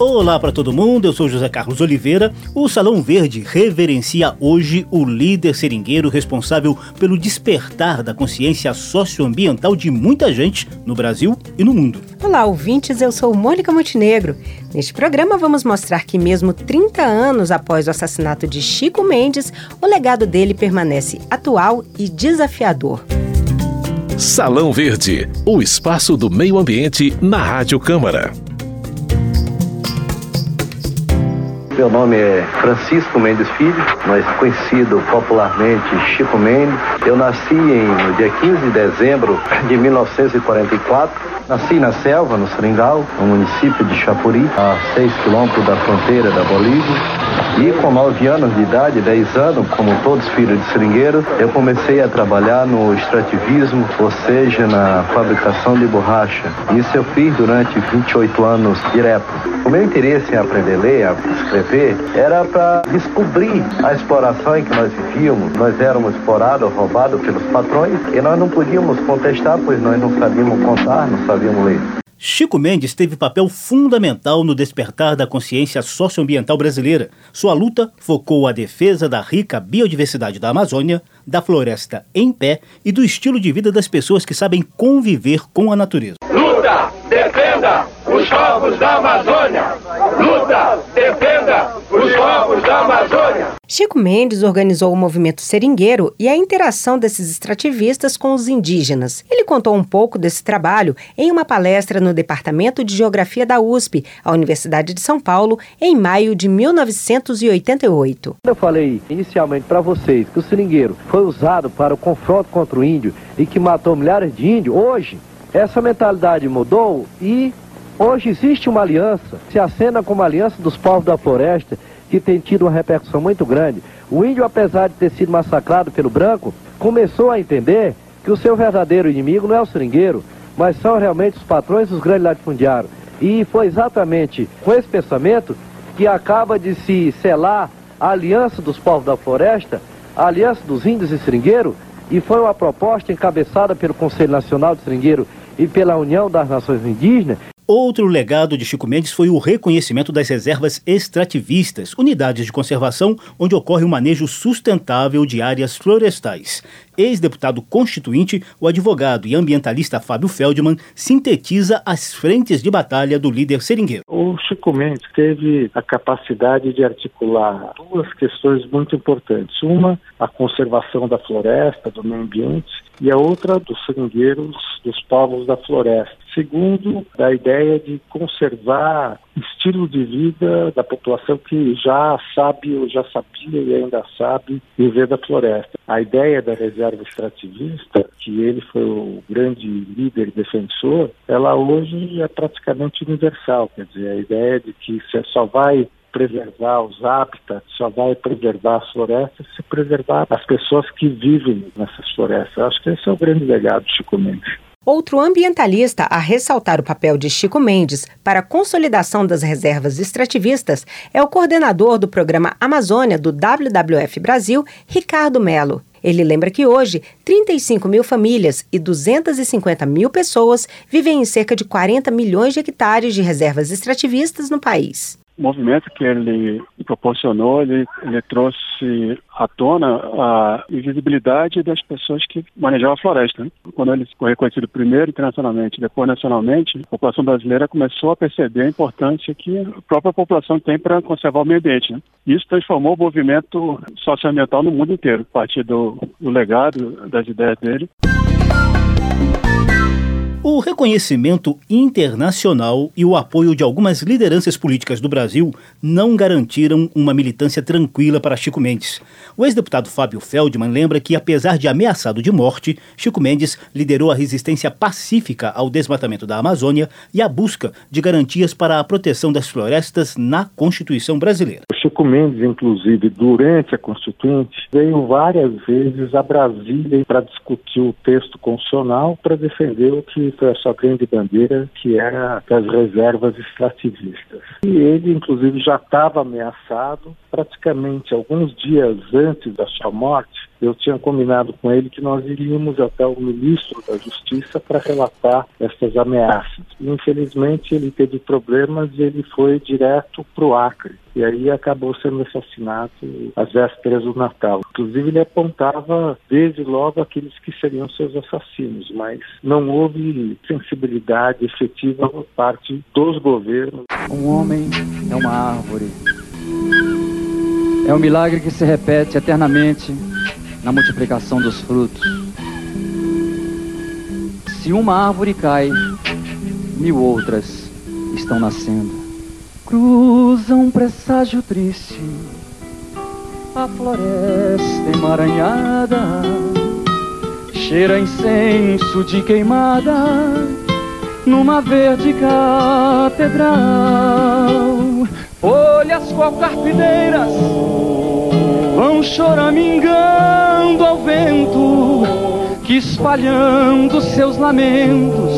Olá para todo mundo, eu sou José Carlos Oliveira. O Salão Verde reverencia hoje o líder seringueiro responsável pelo despertar da consciência socioambiental de muita gente no Brasil e no mundo. Olá, ouvintes, eu sou Mônica Montenegro. Neste programa vamos mostrar que mesmo 30 anos após o assassinato de Chico Mendes, o legado dele permanece atual e desafiador. Salão Verde, o espaço do meio ambiente na Rádio Câmara. Meu nome é Francisco Mendes Filho, mais conhecido popularmente Chico Mendes. Eu nasci em, no dia 15 de dezembro de 1944. Nasci na selva, no Seringal, no município de Chapuri, a 6 quilômetros da fronteira da Bolívia. E com 9 anos de idade, 10 anos, como todos filhos de seringueiro, eu comecei a trabalhar no extrativismo, ou seja, na fabricação de borracha. Isso eu fiz durante 28 anos direto. O meu interesse em aprender a ler, a escrever, era para descobrir a exploração em que nós vivíamos. Nós éramos explorados, roubados pelos patrões e nós não podíamos contestar, pois nós não sabíamos contar, não sabíamos ler. Chico Mendes teve papel fundamental no despertar da consciência socioambiental brasileira. Sua luta focou a defesa da rica biodiversidade da Amazônia, da floresta em pé e do estilo de vida das pessoas que sabem conviver com a natureza. Luta! Defenda os povos da Amazônia! Luta! Defenda os povos da Amazônia! Chico Mendes organizou o movimento seringueiro e a interação desses extrativistas com os indígenas. Ele contou um pouco desse trabalho em uma palestra no Departamento de Geografia da USP, a Universidade de São Paulo, em maio de 1988. Eu falei inicialmente para vocês que o seringueiro foi usado para o confronto contra o índio e que matou milhares de índios. Hoje, essa mentalidade mudou e hoje existe uma aliança, se acena como aliança dos povos da floresta que tem tido uma repercussão muito grande. O índio, apesar de ter sido massacrado pelo branco, começou a entender que o seu verdadeiro inimigo não é o seringueiro, mas são realmente os patrões dos grandes latifundiários. E foi exatamente com esse pensamento que acaba de se selar a aliança dos povos da floresta, a aliança dos índios e seringueiro, e foi uma proposta encabeçada pelo Conselho Nacional de Seringueiro e pela União das Nações Indígenas, Outro legado de Chico Mendes foi o reconhecimento das reservas extrativistas, unidades de conservação onde ocorre o manejo sustentável de áreas florestais. Ex-deputado constituinte, o advogado e ambientalista Fábio Feldman sintetiza as frentes de batalha do líder seringueiro. O Chico Mendes teve a capacidade de articular duas questões muito importantes. Uma, a conservação da floresta, do meio ambiente, e a outra dos seringueiros dos povos da floresta. Segundo, da ideia de conservar estilo de vida da população que já sabe ou já sabia e ainda sabe viver da floresta. A ideia da reserva extrativista, que ele foi o grande líder defensor, ela hoje é praticamente universal. Quer dizer, a ideia de que você só vai preservar os hábitats, só vai preservar as florestas se preservar as pessoas que vivem nessas florestas. Acho que esse é o grande legado de Chico Mendes. Outro ambientalista a ressaltar o papel de Chico Mendes para a consolidação das reservas extrativistas é o coordenador do programa Amazônia do WWF Brasil, Ricardo Melo. Ele lembra que hoje 35 mil famílias e 250 mil pessoas vivem em cerca de 40 milhões de hectares de reservas extrativistas no país movimento que ele proporcionou, ele, ele trouxe à tona a invisibilidade das pessoas que manejavam a floresta. Né? Quando ele foi reconhecido primeiro internacionalmente, depois nacionalmente, a população brasileira começou a perceber a importância que a própria população tem para conservar o meio ambiente. Né? Isso transformou o movimento socioambiental no mundo inteiro, a partir do, do legado, das ideias dele. Reconhecimento internacional e o apoio de algumas lideranças políticas do Brasil não garantiram uma militância tranquila para Chico Mendes. O ex-deputado Fábio Feldman lembra que, apesar de ameaçado de morte, Chico Mendes liderou a resistência pacífica ao desmatamento da Amazônia e a busca de garantias para a proteção das florestas na Constituição brasileira. Chico Mendes, inclusive, durante a Constituinte, veio várias vezes a Brasília para discutir o texto constitucional para defender o que foi sua grande bandeira, que era das reservas extrativistas. E ele, inclusive, já estava ameaçado praticamente alguns dias antes da sua morte eu tinha combinado com ele que nós iríamos até o ministro da Justiça para relatar essas ameaças. Infelizmente, ele teve problemas e ele foi direto para o Acre. E aí acabou sendo assassinado às vésperas do Natal. Inclusive, ele apontava desde logo aqueles que seriam seus assassinos, mas não houve sensibilidade efetiva por parte dos governos. Um homem é uma árvore. É um milagre que se repete eternamente na multiplicação dos frutos. Se uma árvore cai, mil outras estão nascendo. Cruza um presságio triste, a floresta emaranhada, cheira incenso de queimada, numa verde catedral. Folhas cocarpideiras vão choramingando ao vento, que espalhando seus lamentos,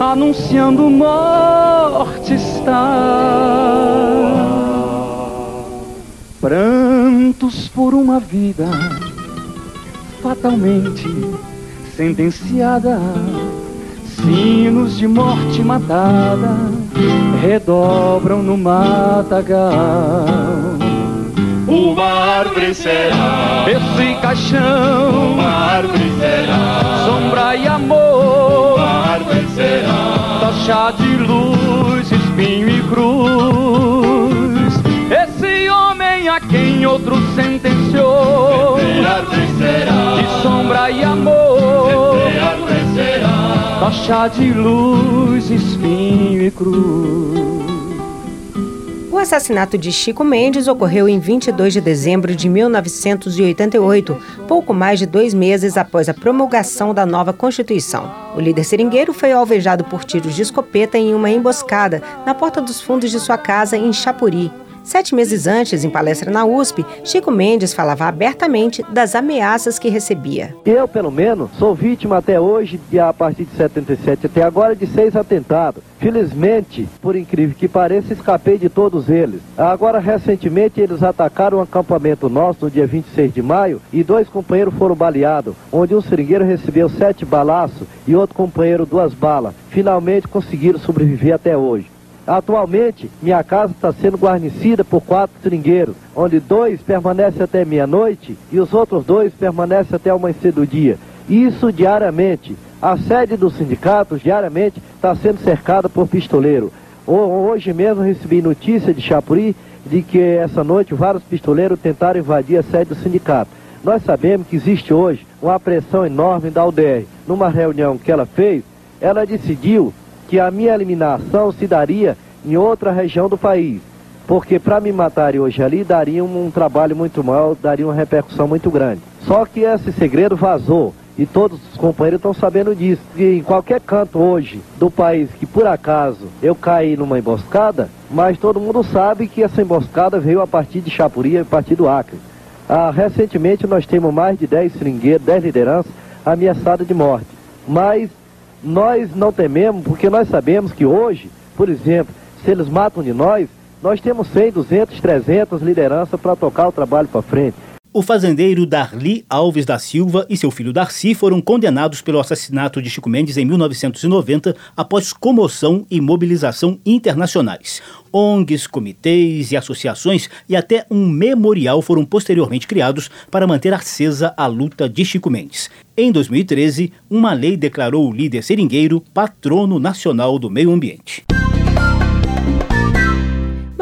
anunciando morte Prantos por uma vida fatalmente sentenciada, sinos de morte matada redobram no matagal uma árvore será. Esse caixão, uma árvore será. Sombra e amor, uma árvore será. Tocha de luz, cruz. Esse homem a quem outro sentenciou. De sombra e amor. Tocha de luz, espinho e cruz. O assassinato de Chico Mendes ocorreu em 22 de dezembro de 1988, pouco mais de dois meses após a promulgação da nova Constituição. O líder seringueiro foi alvejado por tiros de escopeta em uma emboscada na porta dos fundos de sua casa em Chapuri, Sete meses antes, em palestra na USP, Chico Mendes falava abertamente das ameaças que recebia. Eu, pelo menos, sou vítima até hoje, e a partir de 77 até agora, de seis atentados. Felizmente, por incrível que pareça, escapei de todos eles. Agora, recentemente, eles atacaram um acampamento nosso no dia 26 de maio e dois companheiros foram baleados, onde um seringueiro recebeu sete balaços e outro companheiro duas balas. Finalmente conseguiram sobreviver até hoje. Atualmente, minha casa está sendo guarnecida por quatro seringueiros, onde dois permanecem até meia-noite e os outros dois permanecem até o amanhecer do dia. Isso diariamente. A sede do sindicato diariamente está sendo cercada por pistoleiro. Hoje mesmo recebi notícia de Chapuri de que essa noite vários pistoleiros tentaram invadir a sede do sindicato. Nós sabemos que existe hoje uma pressão enorme da UDR. Numa reunião que ela fez, ela decidiu que a minha eliminação se daria em outra região do país. Porque para me matarem hoje ali daria um, um trabalho muito mal, daria uma repercussão muito grande. Só que esse segredo vazou e todos os companheiros estão sabendo disso. E em qualquer canto hoje do país que por acaso eu caí numa emboscada, mas todo mundo sabe que essa emboscada veio a partir de Chapuri, a partir do Acre. Ah, recentemente nós temos mais de 10 seringueiros, 10 lideranças ameaçadas de morte. Mas nós não tememos, porque nós sabemos que hoje, por exemplo, se eles matam de nós, nós temos 100, 200, 300 lideranças para tocar o trabalho para frente. O fazendeiro Darli Alves da Silva e seu filho Darcy foram condenados pelo assassinato de Chico Mendes em 1990 após comoção e mobilização internacionais. ONGs, comitês e associações e até um memorial foram posteriormente criados para manter acesa a luta de Chico Mendes. Em 2013, uma lei declarou o líder seringueiro patrono nacional do meio ambiente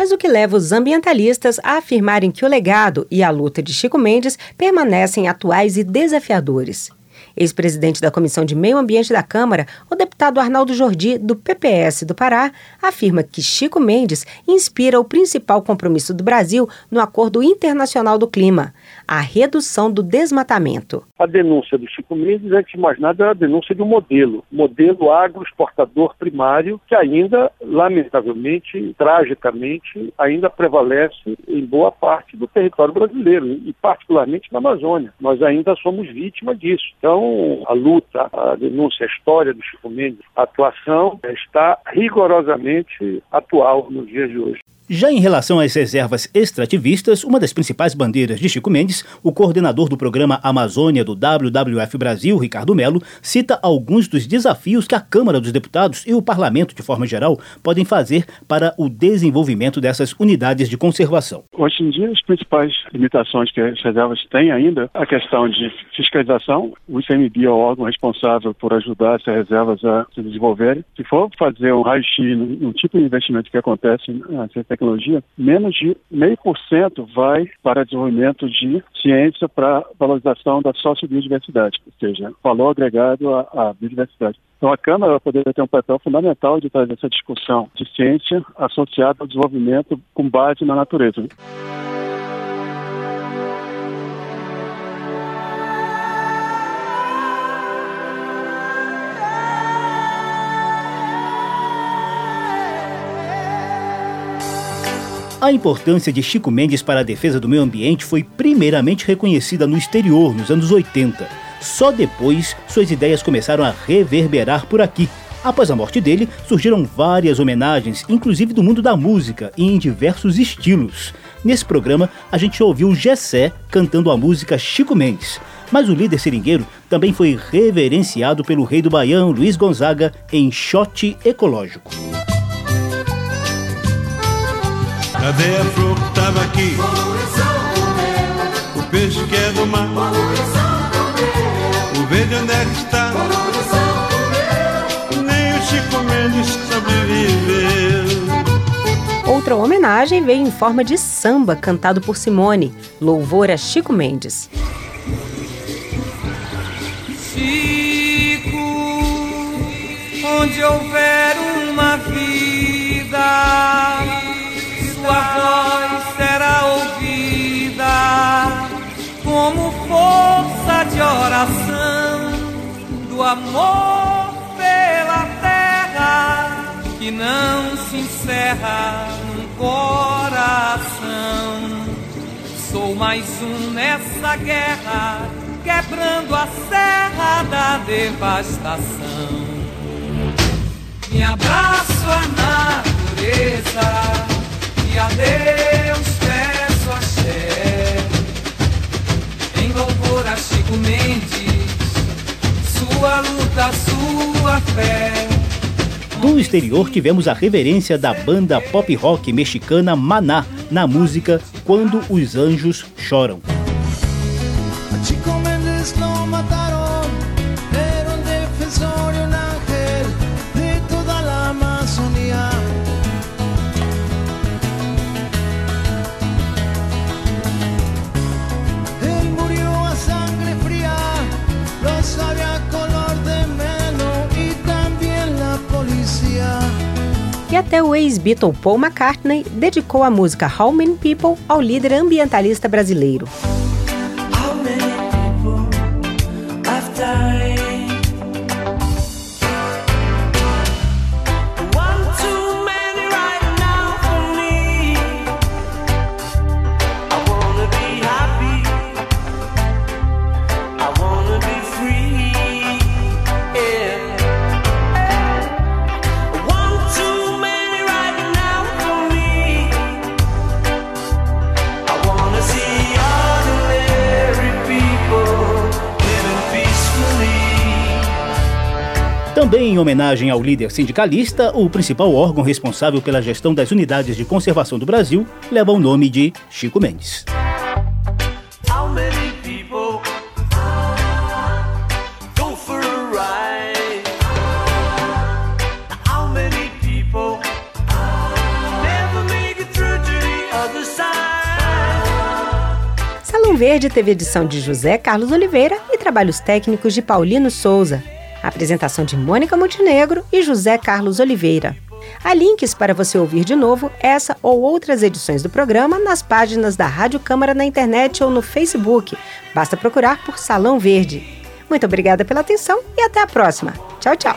mas o que leva os ambientalistas a afirmarem que o legado e a luta de Chico Mendes permanecem atuais e desafiadores. Ex-presidente da Comissão de Meio Ambiente da Câmara, o deputado Arnaldo Jordi, do PPS do Pará, afirma que Chico Mendes inspira o principal compromisso do Brasil no Acordo Internacional do Clima. A redução do desmatamento. A denúncia do Chico Mendes, antes de mais nada, é a denúncia de um modelo, modelo agroexportador primário, que ainda, lamentavelmente, tragicamente, ainda prevalece em boa parte do território brasileiro, e particularmente na Amazônia. Nós ainda somos vítimas disso. Então, a luta, a denúncia, a história do Chico Mendes, a atuação está rigorosamente atual nos dias de hoje. Já em relação às reservas extrativistas, uma das principais bandeiras de Chico Mendes, o coordenador do programa Amazônia do WWF Brasil, Ricardo Melo, cita alguns dos desafios que a Câmara dos Deputados e o Parlamento, de forma geral, podem fazer para o desenvolvimento dessas unidades de conservação. Hoje em dia, as principais limitações que as reservas têm ainda, a questão de fiscalização, o ICMBio é o órgão responsável por ajudar essas reservas a se desenvolverem. Se for fazer um raio-x no tipo de investimento que acontece na tecnologia, menos de meio por cento vai para desenvolvimento de ciência para valorização da sociobiodiversidade, ou seja, valor agregado à, à biodiversidade. Então a Câmara poderia ter um papel fundamental de trazer essa discussão de ciência associada ao desenvolvimento com base na natureza. A importância de Chico Mendes para a defesa do meio ambiente foi primeiramente reconhecida no exterior, nos anos 80. Só depois suas ideias começaram a reverberar por aqui. Após a morte dele, surgiram várias homenagens, inclusive do mundo da música e em diversos estilos. Nesse programa, a gente ouviu Gessé cantando a música Chico Mendes. Mas o líder seringueiro também foi reverenciado pelo rei do Baião, Luiz Gonzaga, em shot ecológico. Cadê a flor que tava aqui? O peixe que é do mar. O verde onde é que está? Nem o Chico Mendes sobreviveu. Outra homenagem veio em forma de samba cantado por Simone, louvor a Chico Mendes. Chico, onde houver uma vida sua voz será ouvida como força de oração do amor pela terra que não se encerra num coração. Sou mais um nessa guerra, quebrando a serra da devastação. Me abraço à natureza do exterior, tivemos a reverência da banda pop rock mexicana Maná na música Quando os Anjos Choram. E até o ex-Beatle Paul McCartney dedicou a música How Many People ao líder ambientalista brasileiro. Também em homenagem ao líder sindicalista, o principal órgão responsável pela gestão das unidades de conservação do Brasil leva o nome de Chico Mendes. Salão Verde teve edição de José Carlos Oliveira e trabalhos técnicos de Paulino Souza. A apresentação de Mônica Montenegro e José Carlos Oliveira. Há links para você ouvir de novo essa ou outras edições do programa nas páginas da Rádio Câmara na internet ou no Facebook. Basta procurar por Salão Verde. Muito obrigada pela atenção e até a próxima. Tchau, tchau.